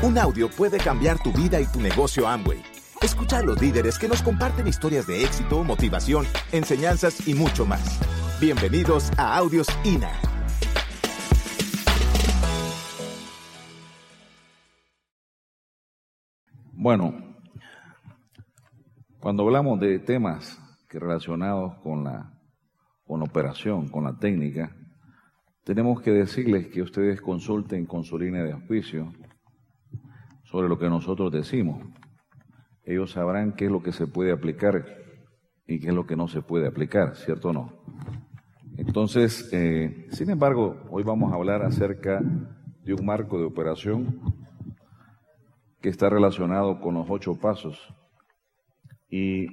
Un audio puede cambiar tu vida y tu negocio Amway. Escucha a los líderes que nos comparten historias de éxito, motivación, enseñanzas y mucho más. Bienvenidos a Audios INA. Bueno, cuando hablamos de temas que relacionados con la, con la operación, con la técnica, tenemos que decirles que ustedes consulten con su línea de auspicio sobre lo que nosotros decimos. Ellos sabrán qué es lo que se puede aplicar y qué es lo que no se puede aplicar, ¿cierto o no? Entonces, eh, sin embargo, hoy vamos a hablar acerca de un marco de operación que está relacionado con los ocho pasos. Y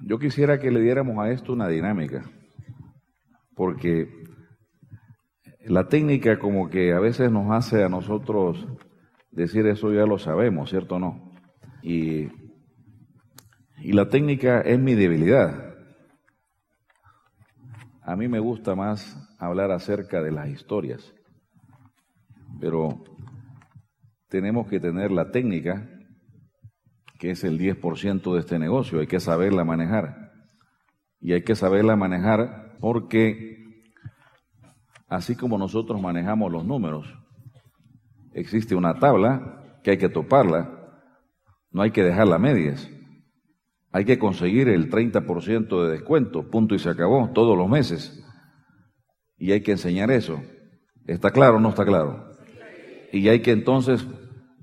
yo quisiera que le diéramos a esto una dinámica, porque la técnica como que a veces nos hace a nosotros decir eso ya lo sabemos, ¿cierto o no? Y, y la técnica es mi debilidad. A mí me gusta más hablar acerca de las historias, pero tenemos que tener la técnica, que es el 10% de este negocio, hay que saberla manejar. Y hay que saberla manejar porque así como nosotros manejamos los números, existe una tabla que hay que toparla, no hay que dejarla a medias. Hay que conseguir el 30% de descuento, punto y se acabó, todos los meses. Y hay que enseñar eso. ¿Está claro o no está claro? Y hay que entonces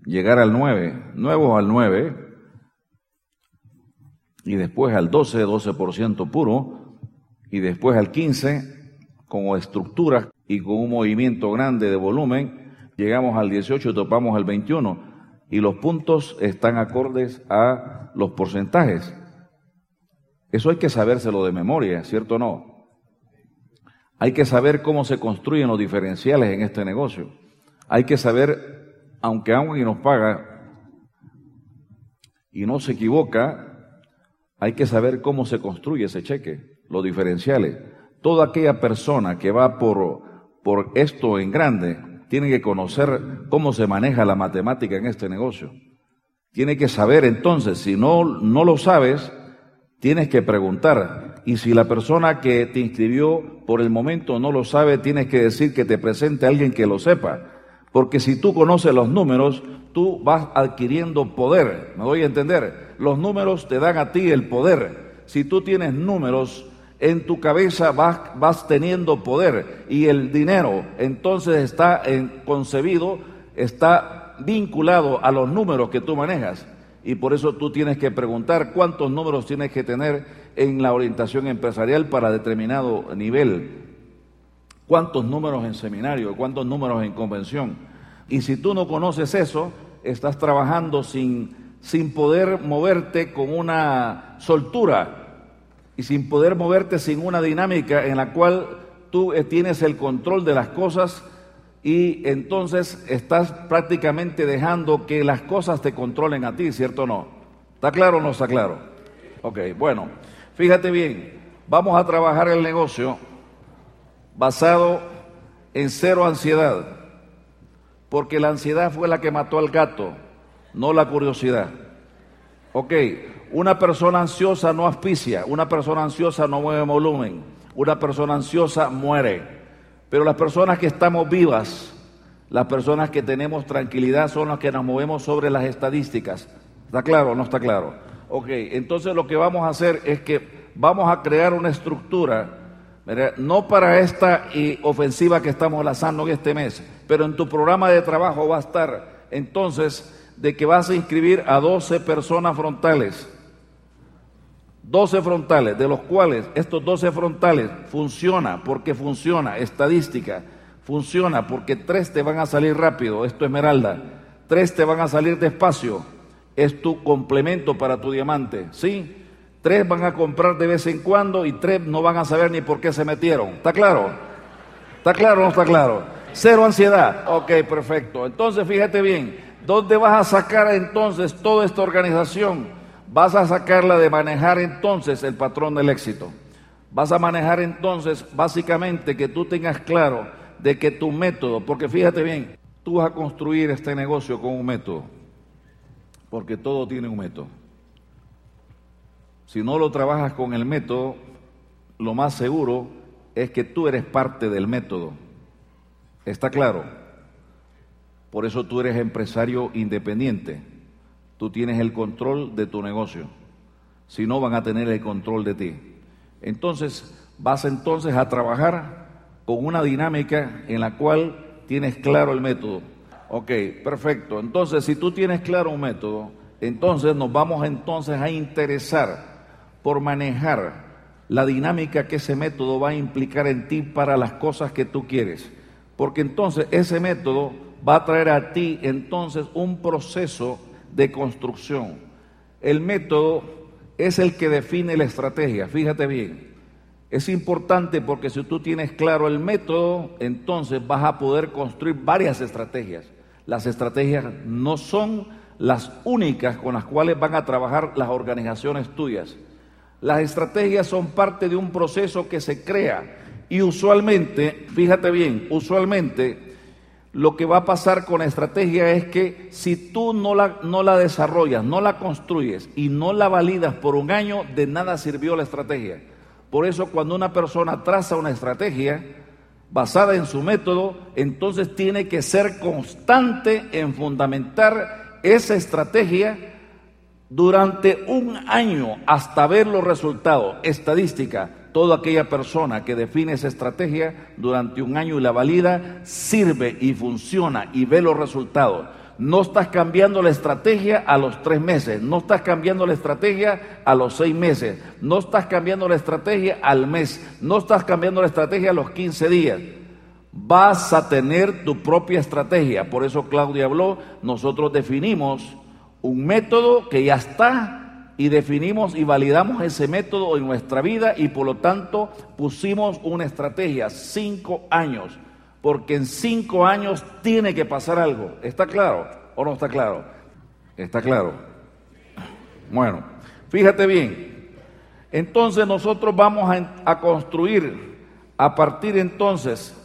llegar al 9, nuevos al 9, y después al 12, 12% puro, y después al 15, con estructuras y con un movimiento grande de volumen, llegamos al 18 y topamos al 21, y los puntos están acordes a los porcentajes. Eso hay que sabérselo de memoria, ¿cierto o no? Hay que saber cómo se construyen los diferenciales en este negocio. Hay que saber aunque alguien nos paga y no se equivoca, hay que saber cómo se construye ese cheque, los diferenciales. Toda aquella persona que va por, por esto en grande tiene que conocer cómo se maneja la matemática en este negocio. Tiene que saber entonces, si no, no lo sabes, tienes que preguntar. Y si la persona que te inscribió por el momento no lo sabe, tienes que decir que te presente a alguien que lo sepa porque si tú conoces los números, tú vas adquiriendo poder. ¿Me doy a entender? Los números te dan a ti el poder. Si tú tienes números en tu cabeza, vas, vas teniendo poder. Y el dinero entonces está concebido, está vinculado a los números que tú manejas. Y por eso tú tienes que preguntar cuántos números tienes que tener en la orientación empresarial para determinado nivel cuántos números en seminario, cuántos números en convención. Y si tú no conoces eso, estás trabajando sin, sin poder moverte con una soltura y sin poder moverte sin una dinámica en la cual tú eh, tienes el control de las cosas y entonces estás prácticamente dejando que las cosas te controlen a ti, ¿cierto o no? ¿Está claro o no está claro? Ok, bueno, fíjate bien, vamos a trabajar el negocio basado en cero ansiedad, porque la ansiedad fue la que mató al gato, no la curiosidad. Ok, una persona ansiosa no auspicia, una persona ansiosa no mueve volumen, una persona ansiosa muere, pero las personas que estamos vivas, las personas que tenemos tranquilidad son las que nos movemos sobre las estadísticas. ¿Está claro o no está claro? Ok, entonces lo que vamos a hacer es que vamos a crear una estructura no para esta ofensiva que estamos lanzando en este mes, pero en tu programa de trabajo va a estar entonces de que vas a inscribir a 12 personas frontales. 12 frontales, de los cuales estos 12 frontales funciona porque funciona, estadística, funciona porque tres te van a salir rápido, esto esmeralda, tres te van a salir despacio, es tu complemento para tu diamante, ¿sí? Tres van a comprar de vez en cuando y tres no van a saber ni por qué se metieron. ¿Está claro? ¿Está claro o no está claro? Cero ansiedad. Ok, perfecto. Entonces, fíjate bien, ¿dónde vas a sacar entonces toda esta organización? Vas a sacarla de manejar entonces el patrón del éxito. Vas a manejar entonces básicamente que tú tengas claro de que tu método, porque fíjate bien, tú vas a construir este negocio con un método, porque todo tiene un método. Si no lo trabajas con el método, lo más seguro es que tú eres parte del método. ¿Está claro? Por eso tú eres empresario independiente. Tú tienes el control de tu negocio. Si no, van a tener el control de ti. Entonces, vas entonces a trabajar con una dinámica en la cual tienes claro el método. Ok, perfecto. Entonces, si tú tienes claro un método, entonces nos vamos entonces a interesar por manejar la dinámica que ese método va a implicar en ti para las cosas que tú quieres. Porque entonces ese método va a traer a ti entonces un proceso de construcción. El método es el que define la estrategia, fíjate bien. Es importante porque si tú tienes claro el método, entonces vas a poder construir varias estrategias. Las estrategias no son las únicas con las cuales van a trabajar las organizaciones tuyas. Las estrategias son parte de un proceso que se crea y usualmente, fíjate bien, usualmente lo que va a pasar con la estrategia es que si tú no la, no la desarrollas, no la construyes y no la validas por un año, de nada sirvió la estrategia. Por eso cuando una persona traza una estrategia basada en su método, entonces tiene que ser constante en fundamentar esa estrategia durante un año hasta ver los resultados. Estadística, toda aquella persona que define esa estrategia durante un año y la valida, sirve y funciona y ve los resultados. No estás cambiando la estrategia a los tres meses, no estás cambiando la estrategia a los seis meses, no estás cambiando la estrategia al mes, no estás cambiando la estrategia a los 15 días. Vas a tener tu propia estrategia. Por eso Claudia habló, nosotros definimos un método que ya está y definimos y validamos ese método en nuestra vida y por lo tanto pusimos una estrategia, cinco años, porque en cinco años tiene que pasar algo. ¿Está claro o no está claro? ¿Está claro? Bueno, fíjate bien. Entonces nosotros vamos a, construir a partir entonces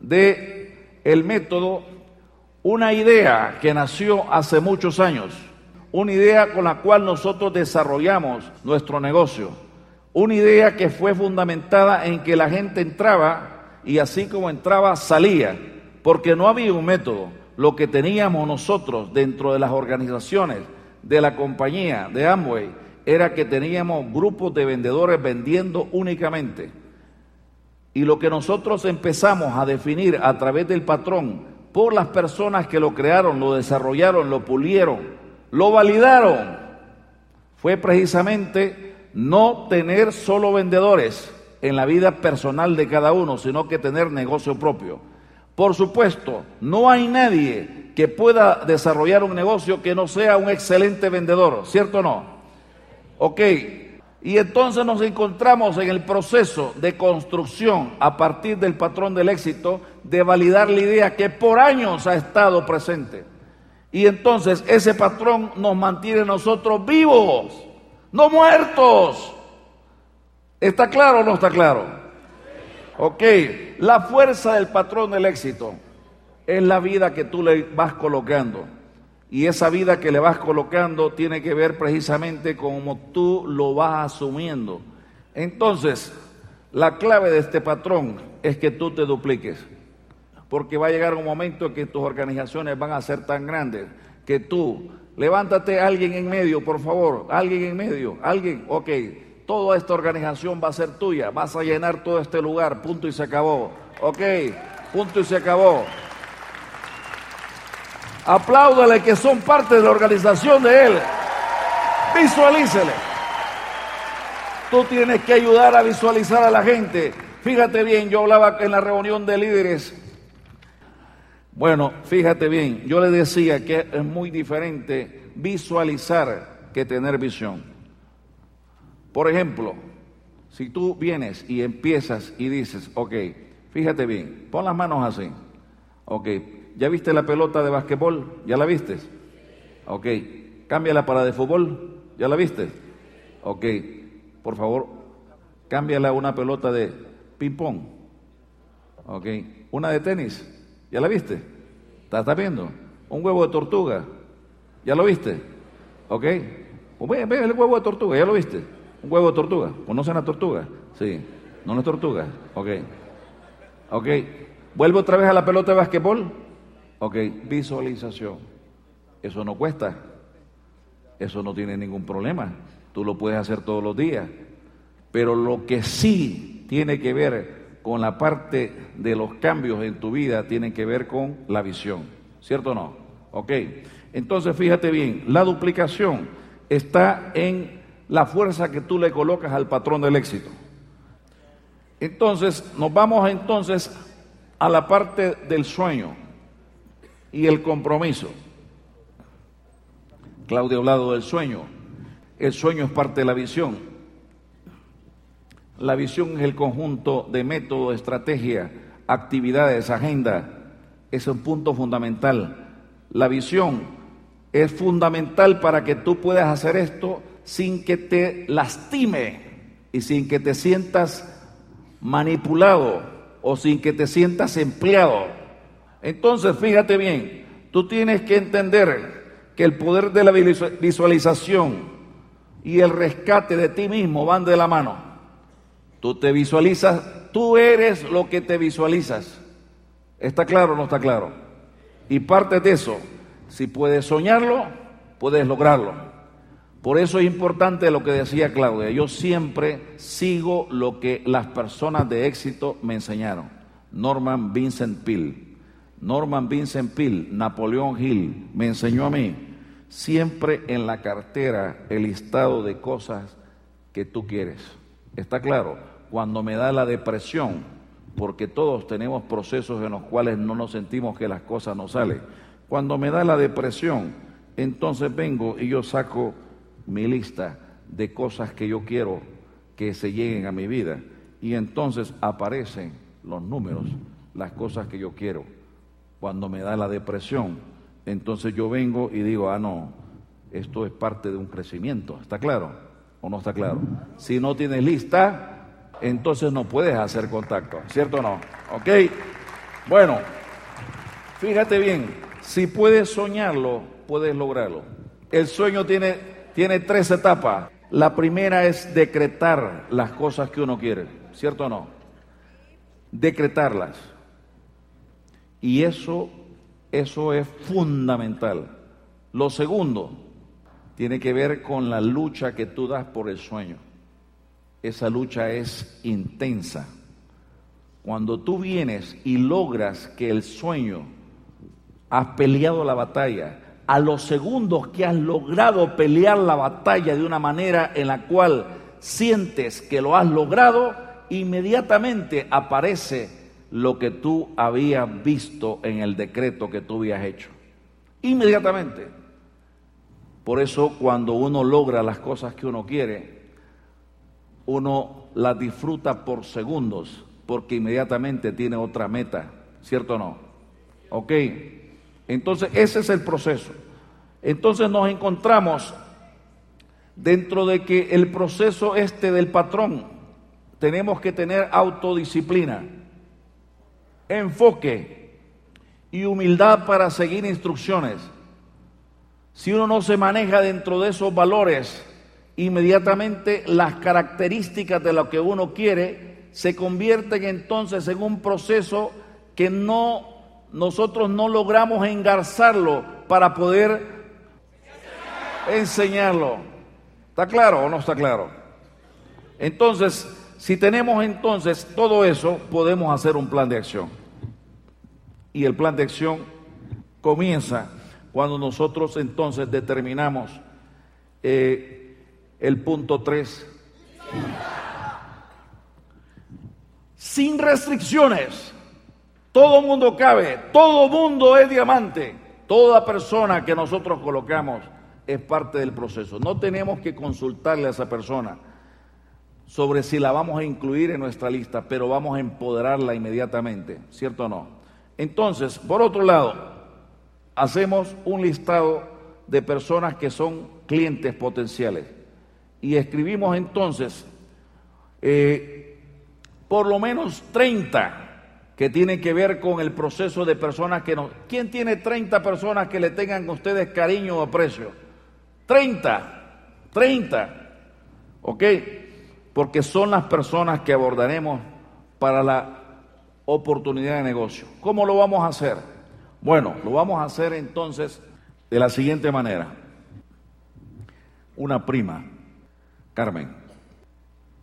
de el método una idea que nació hace muchos años, una idea con la cual nosotros desarrollamos nuestro negocio, una idea que fue fundamentada en que la gente entraba y así como entraba salía, porque no había un método. Lo que teníamos nosotros dentro de las organizaciones de la compañía de Amway era que teníamos grupos de vendedores vendiendo únicamente. Y lo que nosotros empezamos a definir a través del patrón por las personas que lo crearon, lo desarrollaron, lo pulieron, lo validaron, fue precisamente no tener solo vendedores en la vida personal de cada uno, sino que tener negocio propio. Por supuesto, no hay nadie que pueda desarrollar un negocio que no sea un excelente vendedor, ¿cierto o no? Ok, y entonces nos encontramos en el proceso de construcción a partir del patrón del éxito de validar la idea que por años ha estado presente. Y entonces ese patrón nos mantiene nosotros vivos, no muertos. ¿Está claro o no está claro? Ok, la fuerza del patrón del éxito es la vida que tú le vas colocando. Y esa vida que le vas colocando tiene que ver precisamente con cómo tú lo vas asumiendo. Entonces, la clave de este patrón es que tú te dupliques. Porque va a llegar un momento en que tus organizaciones van a ser tan grandes que tú, levántate alguien en medio, por favor, alguien en medio, alguien, ok, toda esta organización va a ser tuya, vas a llenar todo este lugar, punto y se acabó. Ok, punto y se acabó. Apláudale que son parte de la organización de Él. Visualícele. Tú tienes que ayudar a visualizar a la gente. Fíjate bien, yo hablaba en la reunión de líderes. Bueno, fíjate bien, yo le decía que es muy diferente visualizar que tener visión. Por ejemplo, si tú vienes y empiezas y dices, ok, fíjate bien, pon las manos así, ok, ¿Ya viste la pelota de basquetbol? ¿Ya la viste? Ok. Cámbiala para de fútbol. ¿Ya la viste? Ok. Por favor, cámbiala una pelota de ping-pong. Ok. Una de tenis. ¿Ya la viste? ¿Estás viendo? Un huevo de tortuga. ¿Ya lo viste? ¿Ok? Pues ve, el huevo de tortuga, ¿ya lo viste? Un huevo de tortuga. ¿Conocen la tortuga? Sí. ¿No, no es tortuga? Ok. Ok. ¿Vuelve otra vez a la pelota de basquetbol? Ok. Visualización. Eso no cuesta. Eso no tiene ningún problema. Tú lo puedes hacer todos los días. Pero lo que sí tiene que ver con la parte de los cambios en tu vida tiene que ver con la visión. ¿Cierto o no? Ok. Entonces fíjate bien, la duplicación está en la fuerza que tú le colocas al patrón del éxito. Entonces, nos vamos entonces a la parte del sueño y el compromiso. Claudia ha hablado del sueño. El sueño es parte de la visión. La visión es el conjunto de método, estrategia, actividades, agenda. Es un punto fundamental. La visión es fundamental para que tú puedas hacer esto sin que te lastime y sin que te sientas manipulado o sin que te sientas empleado. Entonces, fíjate bien, tú tienes que entender que el poder de la visualización y el rescate de ti mismo van de la mano. Tú te visualizas, tú eres lo que te visualizas. ¿Está claro o no está claro? Y parte de eso si puedes soñarlo, puedes lograrlo. Por eso es importante lo que decía Claudia. Yo siempre sigo lo que las personas de éxito me enseñaron. Norman Vincent Peale. Norman Vincent Peale, Napoleón Hill, me enseñó a mí siempre en la cartera el listado de cosas que tú quieres. ¿Está claro? Cuando me da la depresión, porque todos tenemos procesos en los cuales no nos sentimos que las cosas nos salen cuando me da la depresión, entonces vengo y yo saco mi lista de cosas que yo quiero que se lleguen a mi vida. Y entonces aparecen los números, las cosas que yo quiero. Cuando me da la depresión, entonces yo vengo y digo, ah, no, esto es parte de un crecimiento. ¿Está claro o no está claro? Si no tienes lista, entonces no puedes hacer contacto, ¿cierto o no? ¿Ok? Bueno, fíjate bien, si puedes soñarlo, puedes lograrlo. El sueño tiene, tiene tres etapas. La primera es decretar las cosas que uno quiere, ¿cierto o no? Decretarlas. Y eso, eso es fundamental. Lo segundo tiene que ver con la lucha que tú das por el sueño. Esa lucha es intensa. Cuando tú vienes y logras que el sueño has peleado la batalla, a los segundos que has logrado pelear la batalla de una manera en la cual sientes que lo has logrado, inmediatamente aparece lo que tú habías visto en el decreto que tú habías hecho. Inmediatamente. Por eso cuando uno logra las cosas que uno quiere, uno las disfruta por segundos, porque inmediatamente tiene otra meta, ¿cierto o no? Ok. Entonces, ese es el proceso. Entonces nos encontramos dentro de que el proceso este del patrón, tenemos que tener autodisciplina, enfoque y humildad para seguir instrucciones. Si uno no se maneja dentro de esos valores, inmediatamente las características de lo que uno quiere se convierten entonces en un proceso que no nosotros no logramos engarzarlo para poder enseñarlo. ¿Está claro o no está claro? Entonces, si tenemos entonces todo eso, podemos hacer un plan de acción. Y el plan de acción comienza cuando nosotros entonces determinamos eh, el punto 3. Sin restricciones. Todo mundo cabe, todo mundo es diamante. Toda persona que nosotros colocamos es parte del proceso. No tenemos que consultarle a esa persona sobre si la vamos a incluir en nuestra lista, pero vamos a empoderarla inmediatamente, ¿cierto o no? Entonces, por otro lado, hacemos un listado de personas que son clientes potenciales y escribimos entonces eh, por lo menos 30 que tienen que ver con el proceso de personas que nos... ¿Quién tiene 30 personas que le tengan a ustedes cariño o aprecio? 30, 30, ¿ok? Porque son las personas que abordaremos para la oportunidad de negocio. ¿Cómo lo vamos a hacer? Bueno, lo vamos a hacer entonces de la siguiente manera. Una prima, Carmen,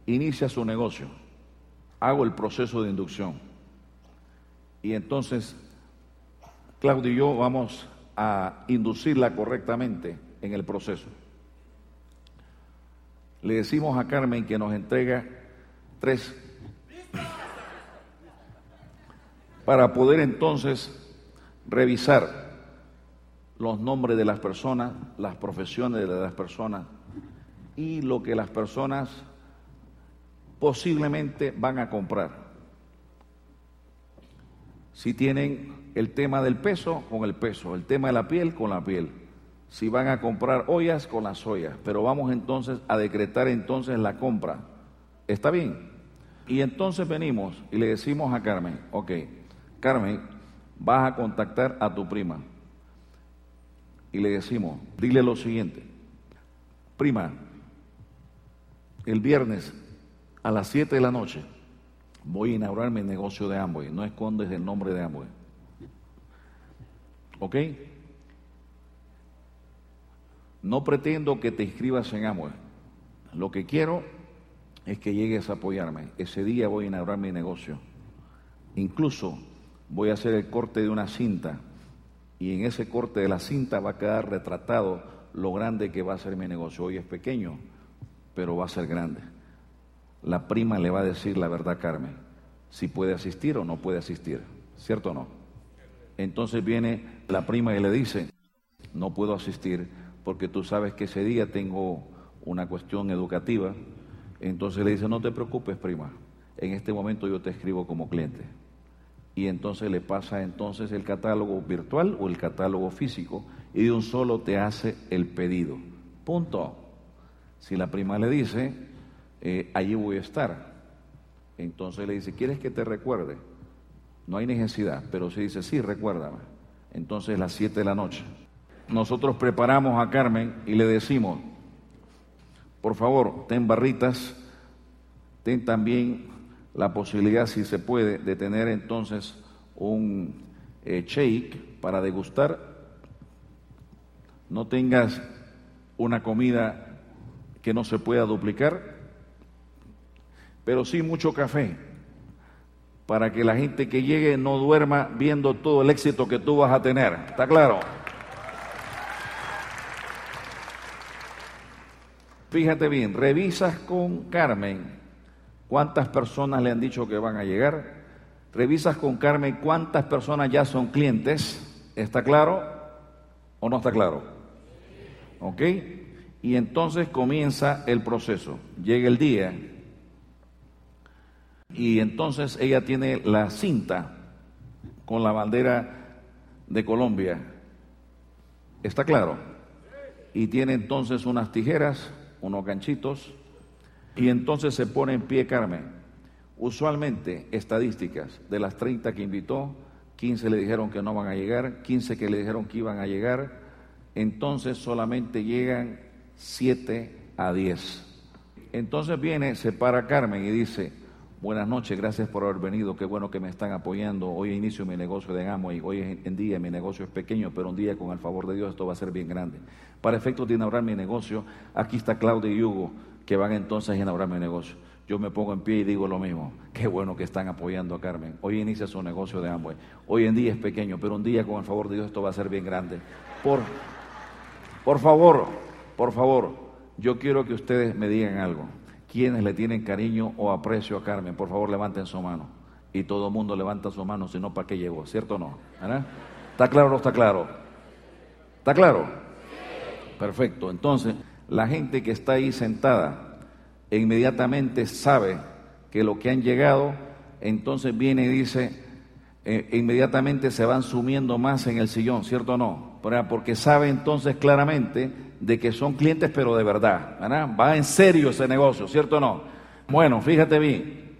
inicia su negocio, hago el proceso de inducción y entonces Claudio y yo vamos a inducirla correctamente en el proceso. Le decimos a Carmen que nos entrega tres para poder entonces revisar los nombres de las personas, las profesiones de las personas y lo que las personas posiblemente van a comprar. Si tienen el tema del peso, con el peso, el tema de la piel, con la piel. Si van a comprar ollas, con las ollas. Pero vamos entonces a decretar entonces la compra. ¿Está bien? Y entonces venimos y le decimos a Carmen, ok, Carmen, vas a contactar a tu prima. Y le decimos, dile lo siguiente, prima, el viernes a las 7 de la noche voy a inaugurar mi negocio de Amway. No escondes el nombre de Amway. ¿Ok? No pretendo que te inscribas en Amway. Lo que quiero es que llegues a apoyarme. Ese día voy a inaugurar mi negocio. Incluso voy a hacer el corte de una cinta y en ese corte de la cinta va a quedar retratado lo grande que va a ser mi negocio. Hoy es pequeño, pero va a ser grande. La prima le va a decir la verdad Carmen, si puede asistir o no puede asistir, ¿cierto o no? Entonces viene la prima y le dice, no puedo asistir porque tú sabes que ese día tengo una cuestión educativa. Entonces le dice, no te preocupes, prima, en este momento yo te escribo como cliente y entonces le pasa entonces el catálogo virtual o el catálogo físico y de un solo te hace el pedido. Punto. Si la prima le dice, eh, allí voy a estar, entonces le dice, ¿quieres que te recuerde? No hay necesidad, pero si dice, sí, recuérdame. Entonces las 7 de la noche. Nosotros preparamos a Carmen y le decimos, por favor, ten barritas, ten también la posibilidad, si se puede, de tener entonces un eh, shake para degustar. No tengas una comida que no se pueda duplicar, pero sí mucho café, para que la gente que llegue no duerma viendo todo el éxito que tú vas a tener. ¿Está claro? Fíjate bien, revisas con Carmen cuántas personas le han dicho que van a llegar, revisas con Carmen cuántas personas ya son clientes, ¿está claro o no está claro? ¿Ok? Y entonces comienza el proceso. Llega el día y entonces ella tiene la cinta con la bandera de Colombia. ¿Está claro? Y tiene entonces unas tijeras, unos ganchitos, y entonces se pone en pie Carmen. Usualmente, estadísticas, de las 30 que invitó, 15 le dijeron que no van a llegar, 15 que le dijeron que iban a llegar, entonces solamente llegan 7 a 10. Entonces viene, se para Carmen y dice, buenas noches, gracias por haber venido, qué bueno que me están apoyando, hoy inicio mi negocio de Amo y hoy en día mi negocio es pequeño, pero un día con el favor de Dios esto va a ser bien grande. Para efectos de inaugurar mi negocio, aquí está Claudia y Hugo que van entonces a inaugurar mi negocio. Yo me pongo en pie y digo lo mismo. Qué bueno que están apoyando a Carmen. Hoy inicia su negocio de Amway. Hoy en día es pequeño, pero un día con el favor de Dios esto va a ser bien grande. Por, por favor, por favor, yo quiero que ustedes me digan algo. ¿Quiénes le tienen cariño o aprecio a Carmen? Por favor, levanten su mano. Y todo el mundo levanta su mano, si no, ¿para qué llegó? ¿Cierto o no? ¿Está claro o no está claro? ¿Está claro? Perfecto. Entonces, la gente que está ahí sentada inmediatamente sabe que lo que han llegado, entonces viene y dice, eh, inmediatamente se van sumiendo más en el sillón, ¿cierto o no? Porque sabe entonces claramente de que son clientes, pero de verdad, Va en serio ese negocio, ¿cierto o no? Bueno, fíjate bien,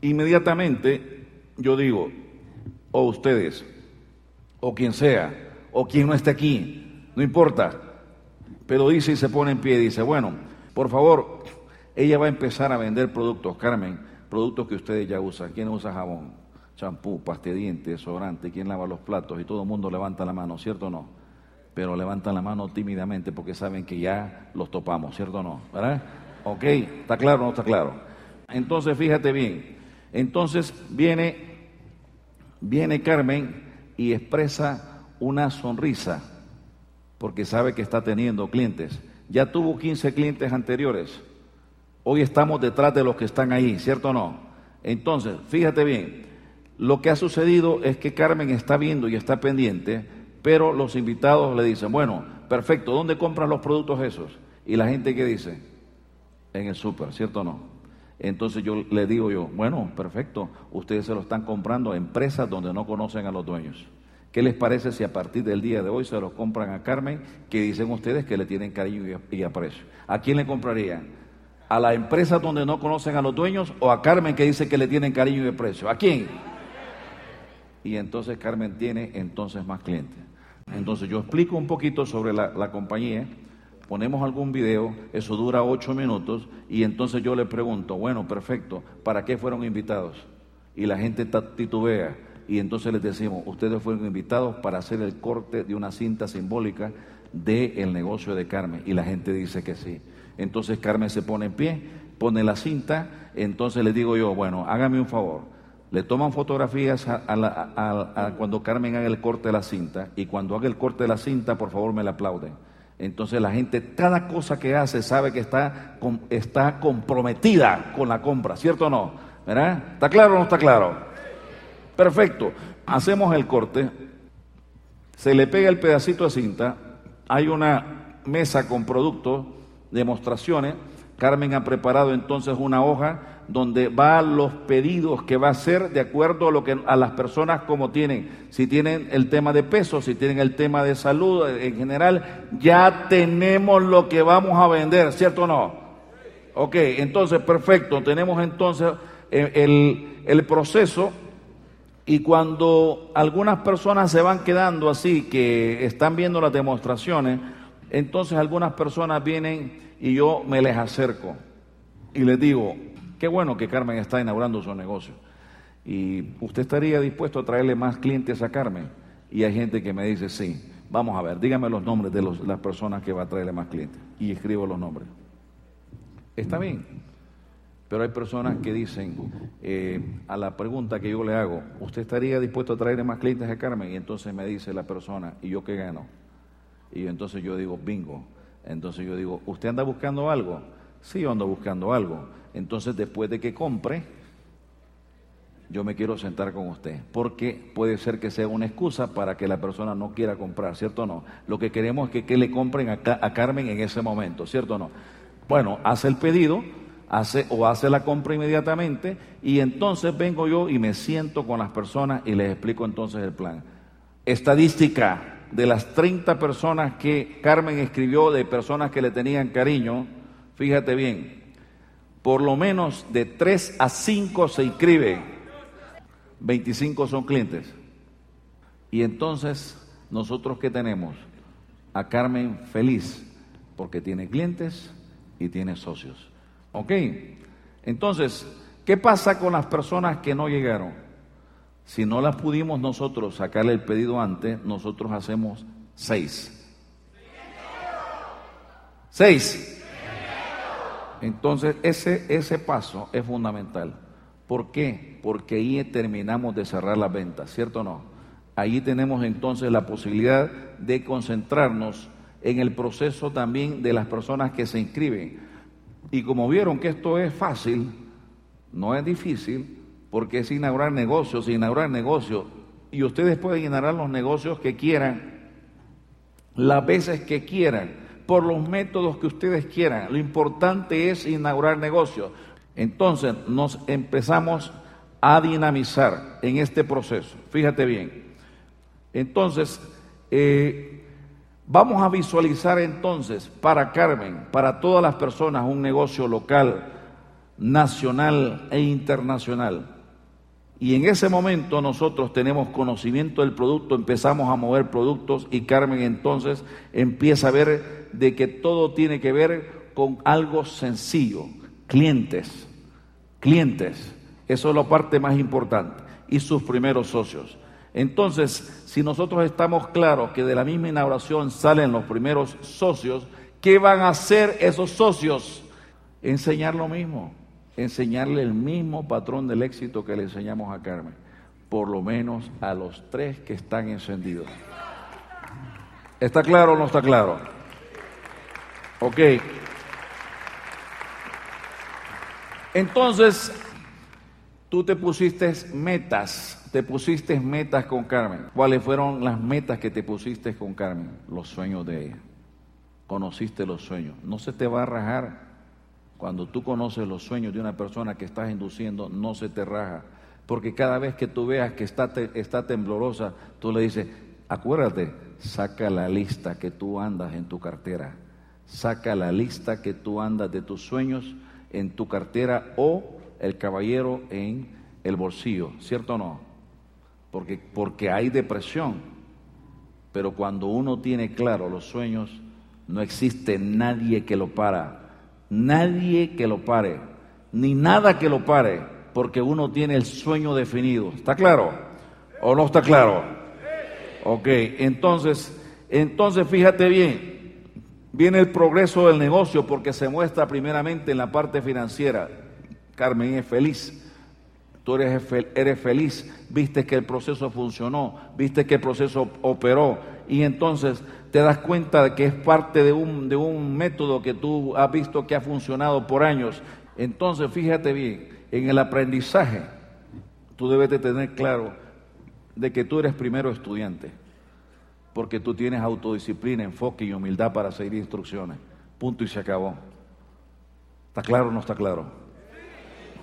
inmediatamente yo digo, o ustedes, o quien sea, o quien no esté aquí, no importa, pero dice y se pone en pie y dice, bueno, por favor, ella va a empezar a vender productos, Carmen, productos que ustedes ya usan. ¿Quién usa jabón? Champú, pasta de dientes, desodorante, ¿quién lava los platos? Y todo el mundo levanta la mano, ¿cierto o no? Pero levantan la mano tímidamente porque saben que ya los topamos, ¿cierto o no? ¿Verdad? Ok, ¿está claro o no está claro? Entonces, fíjate bien. Entonces viene, viene Carmen y expresa una sonrisa porque sabe que está teniendo clientes. Ya tuvo 15 clientes anteriores Hoy estamos detrás de los que están ahí, ¿cierto o no? Entonces, fíjate bien, lo que ha sucedido es que Carmen está viendo y está pendiente, pero los invitados le dicen, bueno, perfecto, ¿dónde compran los productos esos? Y la gente que dice, en el súper, ¿cierto o no? Entonces yo le digo yo, bueno, perfecto, ustedes se lo están comprando a empresas donde no conocen a los dueños. ¿Qué les parece si a partir del día de hoy se los compran a Carmen, que dicen ustedes que le tienen cariño y aprecio? ¿A quién le comprarían? a la empresa donde no conocen a los dueños o a Carmen que dice que le tienen cariño y precio. ¿A quién? Y entonces Carmen tiene entonces más clientes. Entonces yo explico un poquito sobre la, compañía, ponemos algún video, eso dura ocho minutos y entonces yo le pregunto, bueno, perfecto, ¿para qué fueron invitados? Y la gente titubea y entonces les decimos, ustedes fueron invitados para hacer el corte de una cinta simbólica del negocio de Carmen y la gente dice que sí. Entonces Carmen se pone en pie, pone la cinta, entonces le digo yo, bueno, hágame un favor. Le toman fotografías a, cuando Carmen haga el corte de la cinta y cuando haga el corte de la cinta, por favor, me la aplauden. Entonces la gente, cada cosa que hace, sabe que está, está comprometida con la compra, ¿cierto o no? ¿Verdad? ¿Está claro o no está claro? Perfecto. Hacemos el corte, se le pega el pedacito de cinta, hay una mesa con productos demostraciones. Carmen ha preparado entonces una hoja donde va los pedidos que va a hacer de acuerdo a lo que a las personas como tienen, si tienen el tema de peso, si tienen el tema de salud en general, ya tenemos lo que vamos a vender, ¿cierto o no? Ok, entonces perfecto, tenemos entonces eh, el, el proceso. Y cuando algunas personas se van quedando así, que están viendo las demostraciones, entonces algunas personas vienen y yo me les acerco y les digo, qué bueno que Carmen está inaugurando su negocio. Y usted estaría dispuesto a traerle más clientes a Carmen. Y hay gente que me dice, sí, vamos a ver, dígame los nombres de las personas que va a traerle más clientes. Y escribo los nombres. Está bien. Pero hay personas que dicen, eh, a la pregunta que yo le hago, ¿usted estaría dispuesto a traerle más clientes a Carmen? Y entonces me dice la persona, ¿y yo qué gano? Y entonces yo digo, bingo, entonces yo digo, ¿usted anda buscando algo? Sí, yo ando buscando algo. Entonces después de que compre, yo me quiero sentar con usted, porque puede ser que sea una excusa para que la persona no quiera comprar, ¿cierto o no? Lo que queremos es que, le compren a, a, Carmen en ese momento, ¿cierto o no? Bueno, hace el pedido, hace o hace la compra inmediatamente y entonces vengo yo y me siento con las personas y les explico entonces el plan. Estadística, de las 30 personas que Carmen escribió, de personas que le tenían cariño, fíjate bien, por lo menos de 3 a 5 se inscribe, 25 son clientes. Y entonces, ¿nosotros qué tenemos? A Carmen feliz, porque tiene clientes y tiene socios. ¿Ok? Entonces, ¿qué pasa con las personas que no llegaron? Si no las pudimos nosotros sacarle el pedido antes, nosotros hacemos seis. Seis. Entonces, ese, ese paso es fundamental. ¿Por qué? Porque ahí terminamos de cerrar las ventas, ¿cierto o no? Ahí tenemos entonces la posibilidad de concentrarnos en el proceso también de las personas que se inscriben. Y como vieron que esto es fácil, no es difícil, porque es inaugurar negocios, inaugurar negocios. Y ustedes pueden inaugurar los negocios que quieran, las veces que quieran, por los métodos que ustedes quieran. Lo importante es inaugurar negocios. Entonces nos empezamos a dinamizar en este proceso. Fíjate bien. Entonces, eh, vamos a visualizar entonces para Carmen, para todas las personas, un negocio local, nacional e internacional. Y en ese momento nosotros tenemos conocimiento del producto, empezamos a mover productos y Carmen entonces empieza a ver de que todo tiene que ver con algo sencillo, clientes, clientes, eso es la parte más importante, y sus primeros socios. Entonces, si nosotros estamos claros que de la misma inauguración salen los primeros socios, ¿qué van a hacer esos socios? Enseñar lo mismo enseñarle el mismo patrón del éxito que le enseñamos a Carmen, por lo menos a los tres que están encendidos. ¿Está claro o no está claro? Ok. Entonces, tú te pusiste metas, te pusiste metas con Carmen. ¿Cuáles fueron las metas que te pusiste con Carmen? Los sueños de ella. Conociste los sueños. No se te va a rajar cuando tú conoces los sueños de una persona que estás induciendo, no se te raja. Porque cada vez que tú veas que está, está temblorosa, tú le dices, acuérdate, saca la lista que tú andas en tu cartera. Saca la lista que tú andas de tus sueños en tu cartera o el caballero en el bolsillo, ¿cierto o no? Porque, porque hay depresión. Pero cuando uno tiene claro los sueños, no existe nadie que lo para nadie que lo pare, ni nada que lo pare, porque uno tiene el sueño definido. ¿Está claro? ¿O no está claro? Ok, entonces, entonces fíjate bien, viene el progreso del negocio porque se muestra primeramente en la parte financiera. Carmen es feliz. Tú eres, eres feliz, viste que el proceso funcionó, viste que el proceso operó y entonces te das cuenta de que es parte de un, de un método que tú has visto que ha funcionado por años. Entonces, fíjate bien, en el aprendizaje, tú debes de tener claro de que tú eres primero estudiante, porque tú tienes autodisciplina, enfoque y humildad para seguir instrucciones. Punto y se acabó. ¿Está claro o no está claro?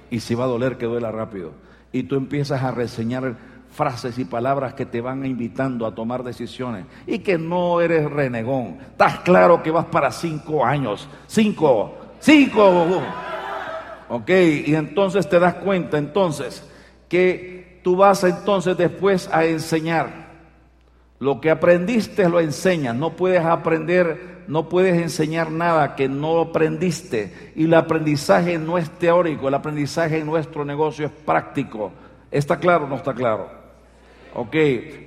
Y si va a doler, que duela rápido. Y tú empiezas a reseñar frases y palabras que te van invitando a tomar decisiones y que no eres renegón. Estás claro que vas para cinco años, cinco, cinco. Ok, y entonces te das cuenta entonces que tú vas entonces después a enseñar. Lo que aprendiste lo enseñas, no puedes aprender, no puedes enseñar nada que no aprendiste. Y el aprendizaje no es teórico, el aprendizaje en nuestro negocio es práctico. ¿Está claro o no está claro? Ok,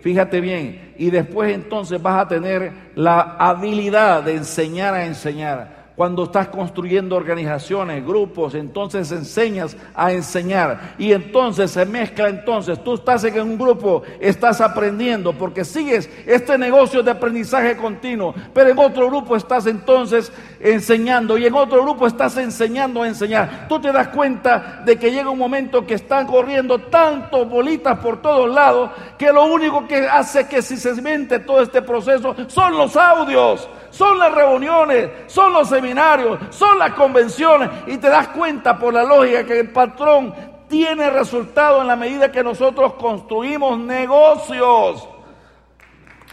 fíjate bien. Y después entonces vas a tener la habilidad de enseñar a enseñar. Cuando estás construyendo organizaciones, grupos, entonces enseñas a enseñar. Y entonces se mezcla entonces. Tú estás en un grupo, estás aprendiendo porque sigues este negocio de aprendizaje continuo. Pero en otro grupo estás entonces enseñando y en otro grupo estás enseñando a enseñar. Tú te das cuenta de que llega un momento que están corriendo tantos bolitas por todos lados que lo único que hace que si se mente todo este proceso son los audios son las reuniones, son los seminarios, son las convenciones y te das cuenta por la lógica que el patrón tiene resultado en la medida que nosotros construimos negocios.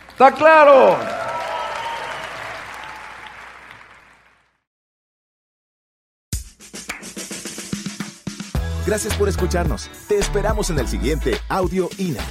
¿Está claro? Gracias por escucharnos. Te esperamos en el siguiente Audio INA.